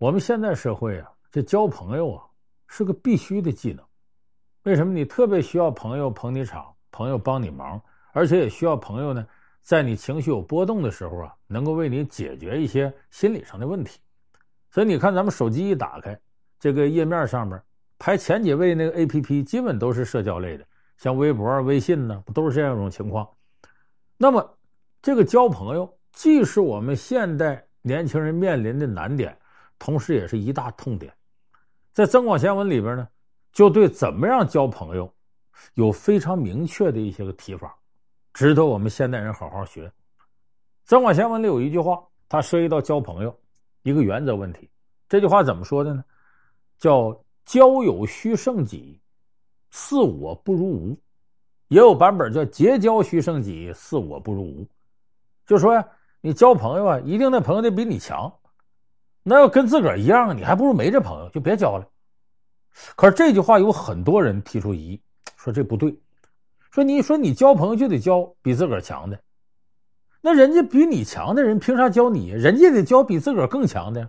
我们现在社会啊，这交朋友啊是个必须的技能。为什么？你特别需要朋友捧你场，朋友帮你忙，而且也需要朋友呢，在你情绪有波动的时候啊，能够为你解决一些心理上的问题。所以你看，咱们手机一打开，这个页面上面排前几位那个 APP，基本都是社交类的，像微博、微信呢，不都是这样一种情况？那么，这个交朋友，既是我们现代年轻人面临的难点。同时，也是一大痛点，在《增广贤文》里边呢，就对怎么样交朋友有非常明确的一些个提法，值得我们现代人好好学。《增广贤文》里有一句话，它涉及到交朋友一个原则问题。这句话怎么说的呢？叫“交友须胜己，似我不如无”。也有版本叫“结交须胜己，似我不如无”。就说呀，你交朋友啊，一定那朋友得比你强。那要跟自个儿一样，你还不如没这朋友，就别交了。可是这句话有很多人提出疑义，说这不对，说你说你交朋友就得交比自个儿强的，那人家比你强的人凭啥交你？人家得交比自个儿更强的，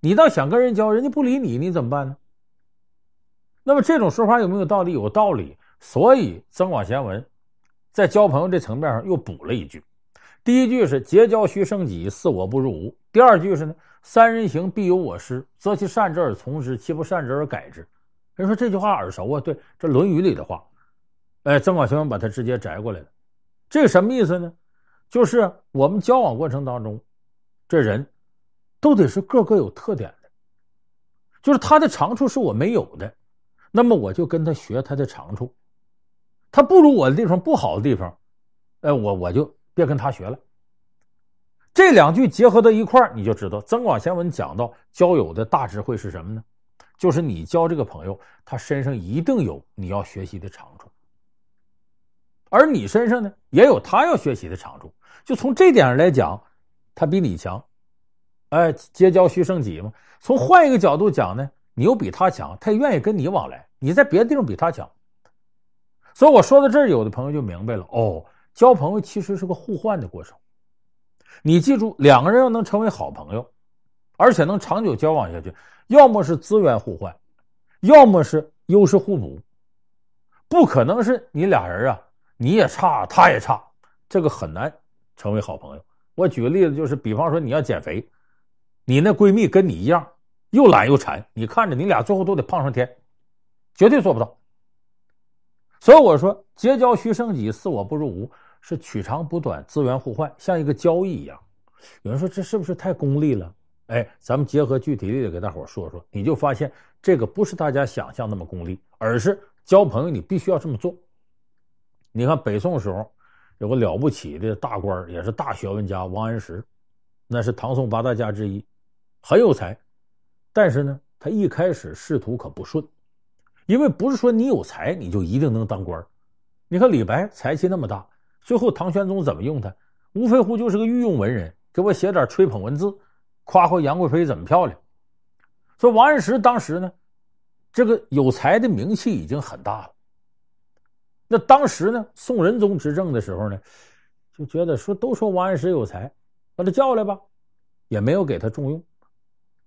你倒想跟人交，人家不理你，你怎么办呢？那么这种说法有没有道理？有道理。所以《增广贤文》在交朋友这层面上又补了一句，第一句是“结交须胜己，似我不如无”，第二句是呢。三人行，必有我师，择其善者而从之，其不善者而改之。人说这句话耳熟啊，对，这《论语》里的话。哎，曾广贤把它直接摘过来了。这什么意思呢？就是我们交往过程当中，这人都得是个个有特点的，就是他的长处是我没有的，那么我就跟他学他的长处。他不如我的地方，不好的地方，哎，我我就别跟他学了。这两句结合到一块，你就知道《增广贤文》讲到交友的大智慧是什么呢？就是你交这个朋友，他身上一定有你要学习的长处，而你身上呢也有他要学习的长处。就从这点上来讲，他比你强，哎，结交须胜己嘛。从换一个角度讲呢，你又比他强，他愿意跟你往来。你在别的地方比他强，所以我说到这儿，有的朋友就明白了哦，交朋友其实是个互换的过程。你记住，两个人要能成为好朋友，而且能长久交往下去，要么是资源互换，要么是优势互补，不可能是你俩人啊，你也差，他也差，这个很难成为好朋友。我举个例子，就是比方说你要减肥，你那闺蜜跟你一样又懒又馋，你看着你俩最后都得胖上天，绝对做不到。所以我说，结交须胜己，似我不如无。是取长补短，资源互换，像一个交易一样。有人说这是不是太功利了？哎，咱们结合具体例子给大伙说说，你就发现这个不是大家想象那么功利，而是交朋友你必须要这么做。你看北宋时候有个了不起的大官，也是大学问家王安石，那是唐宋八大家之一，很有才。但是呢，他一开始仕途可不顺，因为不是说你有才你就一定能当官。你看李白才气那么大。最后，唐玄宗怎么用他？无非乎就是个御用文人，给我写点吹捧文字，夸夸杨贵妃怎么漂亮。说王安石当时呢，这个有才的名气已经很大了。那当时呢，宋仁宗执政的时候呢，就觉得说都说王安石有才，把他叫来吧，也没有给他重用，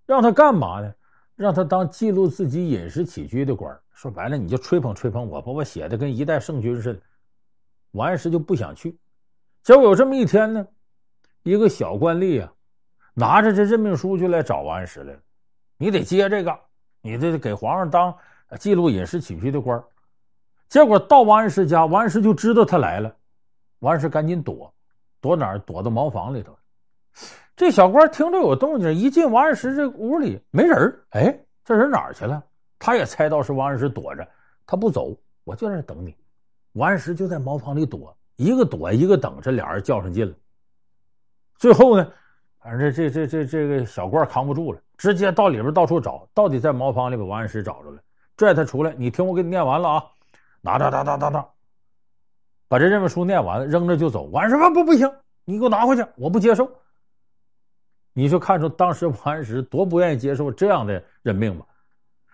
让他干嘛呢？让他当记录自己饮食起居的官。说白了，你就吹捧吹捧我，把我写的跟一代圣君似的。王安石就不想去，结果有这么一天呢，一个小官吏啊，拿着这任命书就来找王安石来了。你得接这个，你得给皇上当记录饮食起居的官。结果到王安石家，王安石就知道他来了，王安石赶紧躲，躲哪儿？躲到茅房里头。这小官听着有动静，一进王安石这屋里没人，哎，这人哪儿去了？他也猜到是王安石躲着，他不走，我就在这等你。王安石就在茅房里躲，一个躲一个等，这俩人较上劲了。最后呢，反正这这这这这个小官扛不住了，直接到里边到处找，到底在茅房里把王安石找着了，拽他出来。你听我给你念完了啊，拿哒哒哒哒哒，把这任务书念完了，扔着就走。王安石说不不行，你给我拿回去，我不接受。你就看出当时王安石多不愿意接受这样的任命吧？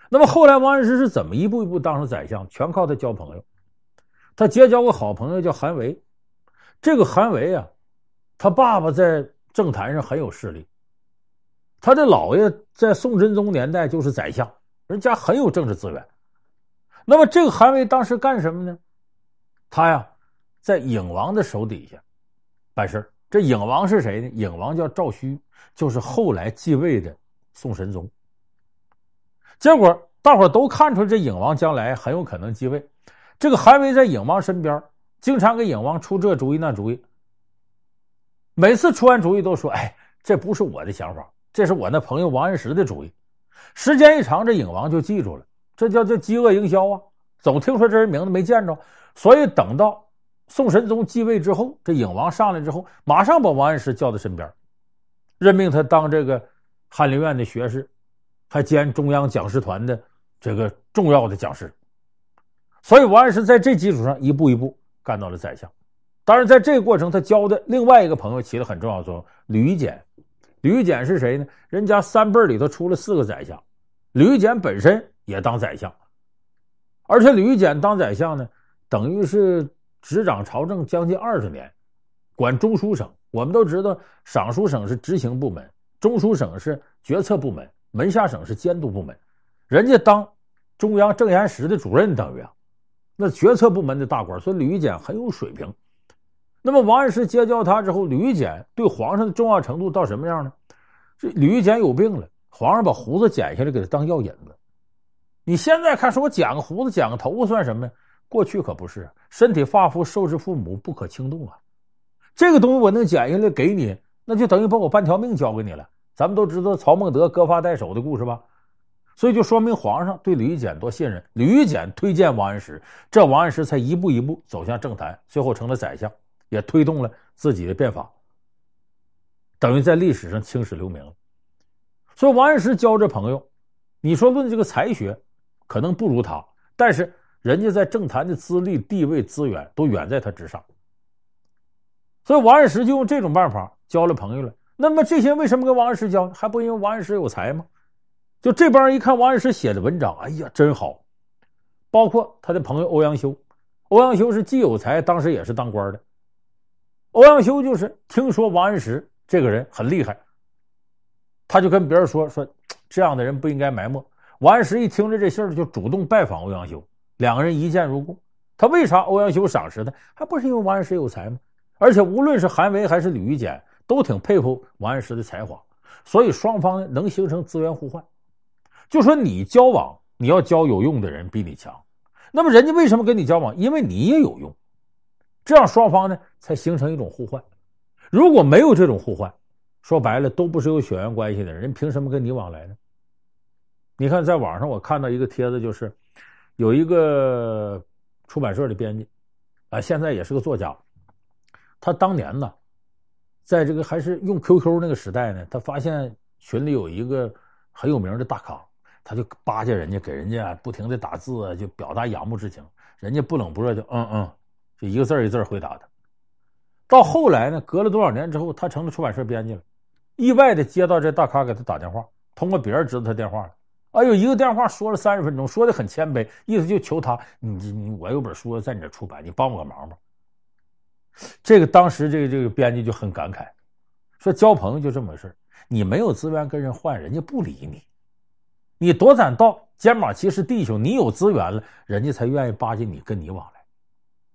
那么后来王安石是怎么一步一步当上宰相？全靠他交朋友。他结交个好朋友叫韩维，这个韩维啊，他爸爸在政坛上很有势力，他的姥爷在宋真宗年代就是宰相，人家很有政治资源。那么这个韩维当时干什么呢？他呀，在影王的手底下办事。这影王是谁呢？影王叫赵顼，就是后来继位的宋神宗。结果大伙都看出这影王将来很有可能继位。这个韩威在影王身边，经常给影王出这主意那主意。每次出完主意都说：“哎，这不是我的想法，这是我那朋友王安石的主意。”时间一长，这影王就记住了。这叫叫饥饿营销啊！总听说这人名字没见着，所以等到宋神宗继位之后，这影王上来之后，马上把王安石叫到身边，任命他当这个翰林院的学士，还兼中央讲师团的这个重要的讲师。所以王安石在这基础上一步一步干到了宰相。当然，在这个过程，他交的另外一个朋友起了很重要的作用——吕简。吕简是谁呢？人家三辈里头出了四个宰相，吕简本身。也当宰相，而且吕简当宰相呢，等于是执掌朝政将近二十年，管中书省。我们都知道，尚书省是执行部门，中书省是决策部门，门下省是监督部门。人家当中央政研室的主任，等于啊，那决策部门的大官，所以吕简很有水平。那么王安石结交他之后，吕简对皇上的重要程度到什么样呢？这吕简有病了，皇上把胡子剪下来给他当药引子。你现在看，说我剪个胡子、剪个头发算什么呀？过去可不是，身体发肤受之父母，不可轻动啊。这个东西我能剪下来给你，那就等于把我半条命交给你了。咱们都知道曹孟德割发代首的故事吧？所以就说明皇上对吕简多信任。吕简推荐王安石，这王安石才一步一步走向政坛，最后成了宰相，也推动了自己的变法，等于在历史上青史留名了。所以王安石交这朋友，你说论这个才学。可能不如他，但是人家在政坛的资历、地位、资源都远在他之上，所以王安石就用这种办法交了朋友了。那么这些为什么跟王安石交？还不因为王安石有才吗？就这帮人一看王安石写的文章，哎呀，真好。包括他的朋友欧阳修，欧阳修是既有才，当时也是当官的。欧阳修就是听说王安石这个人很厉害，他就跟别人说说，这样的人不应该埋没。王安石一听着这信儿，就主动拜访欧阳修，两个人一见如故。他为啥欧阳修赏识他？还不是因为王安石有才吗？而且无论是韩维还是吕简，都挺佩服王安石的才华，所以双方能形成资源互换。就说你交往，你要交有用的人比你强，那么人家为什么跟你交往？因为你也有用，这样双方呢才形成一种互换。如果没有这种互换，说白了都不是有血缘关系的人，人凭什么跟你往来呢？你看，在网上我看到一个帖子，就是有一个出版社的编辑，啊，现在也是个作家。他当年呢，在这个还是用 QQ 那个时代呢，他发现群里有一个很有名的大咖，他就巴结人家，给人家不停的打字，就表达仰慕之情。人家不冷不热，就嗯嗯，就一个字一个字回答他。到后来呢，隔了多少年之后，他成了出版社编辑了，意外的接到这大咖给他打电话，通过别人知道他电话了。哎呦，一个电话说了三十分钟，说的很谦卑，意思就求他，你你我有本书在你这出版，你帮我个忙吧。这个当时这个这个编辑就很感慨，说交朋友就这么回事，你没有资源跟人换，人家不理你；你多攒道，肩膀其实弟兄，你有资源了，人家才愿意巴结你，跟你往来。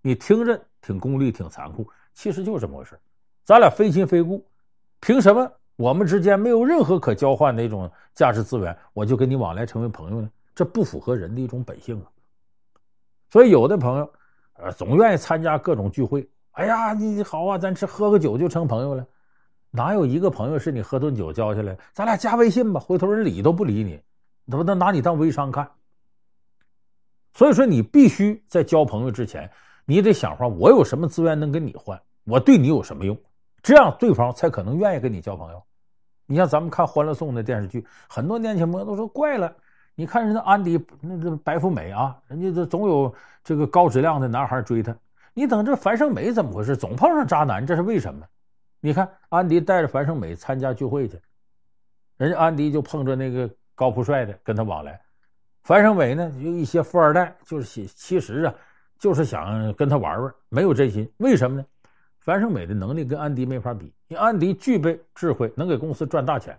你听着挺功利，挺残酷，其实就是这么回事。咱俩非亲非故，凭什么？我们之间没有任何可交换的一种价值资源，我就跟你往来成为朋友呢？这不符合人的一种本性啊！所以有的朋友，呃，总愿意参加各种聚会。哎呀，你好啊，咱吃喝个酒就成朋友了？哪有一个朋友是你喝顿酒交下来？咱俩加微信吧，回头人理都不理你，都能拿你当微商看。所以说，你必须在交朋友之前，你得想法，我有什么资源能跟你换？我对你有什么用？这样对方才可能愿意跟你交朋友。你像咱们看《欢乐颂》的电视剧，很多年轻朋友都说怪了。你看人家安迪那这白富美啊，人家这总有这个高质量的男孩追她。你等这樊胜美怎么回事？总碰上渣男，这是为什么？你看安迪带着樊胜美参加聚会去，人家安迪就碰着那个高富帅的跟他往来，樊胜美呢有一些富二代，就是其实啊就是想跟他玩玩，没有真心。为什么呢？樊胜美的能力跟安迪没法比，因为安迪具备智慧，能给公司赚大钱。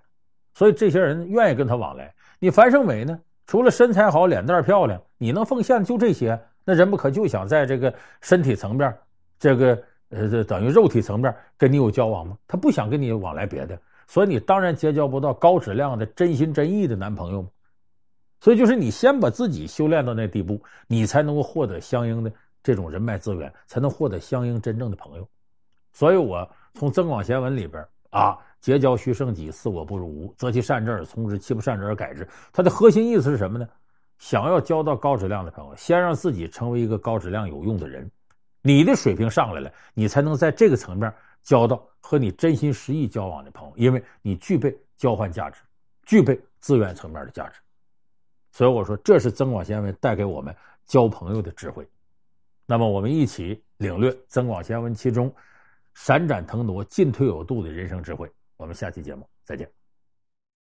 所以这些人愿意跟他往来。你樊胜美呢，除了身材好、脸蛋漂亮，你能奉献就这些？那人不可就想在这个身体层面，这个呃，这等于肉体层面跟你有交往吗？他不想跟你往来别的，所以你当然结交不到高质量的、真心真意的男朋友。所以就是你先把自己修炼到那地步，你才能够获得相应的这种人脉资源，才能获得相应真正的朋友。所以我从《增广贤文》里边啊，结交须胜己，似我不如无，择其善者而从之，其不善者而改之。它的核心意思是什么呢？想要交到高质量的朋友，先让自己成为一个高质量有用的人，你的水平上来了，你才能在这个层面交到和你真心实意交往的朋友，因为你具备交换价值，具备资源层面的价值。所以我说，这是增广贤文带给我们交朋友的智慧。那么，我们一起领略增广贤文其中闪展腾挪、进退有度的人生智慧。我们下期节目再见。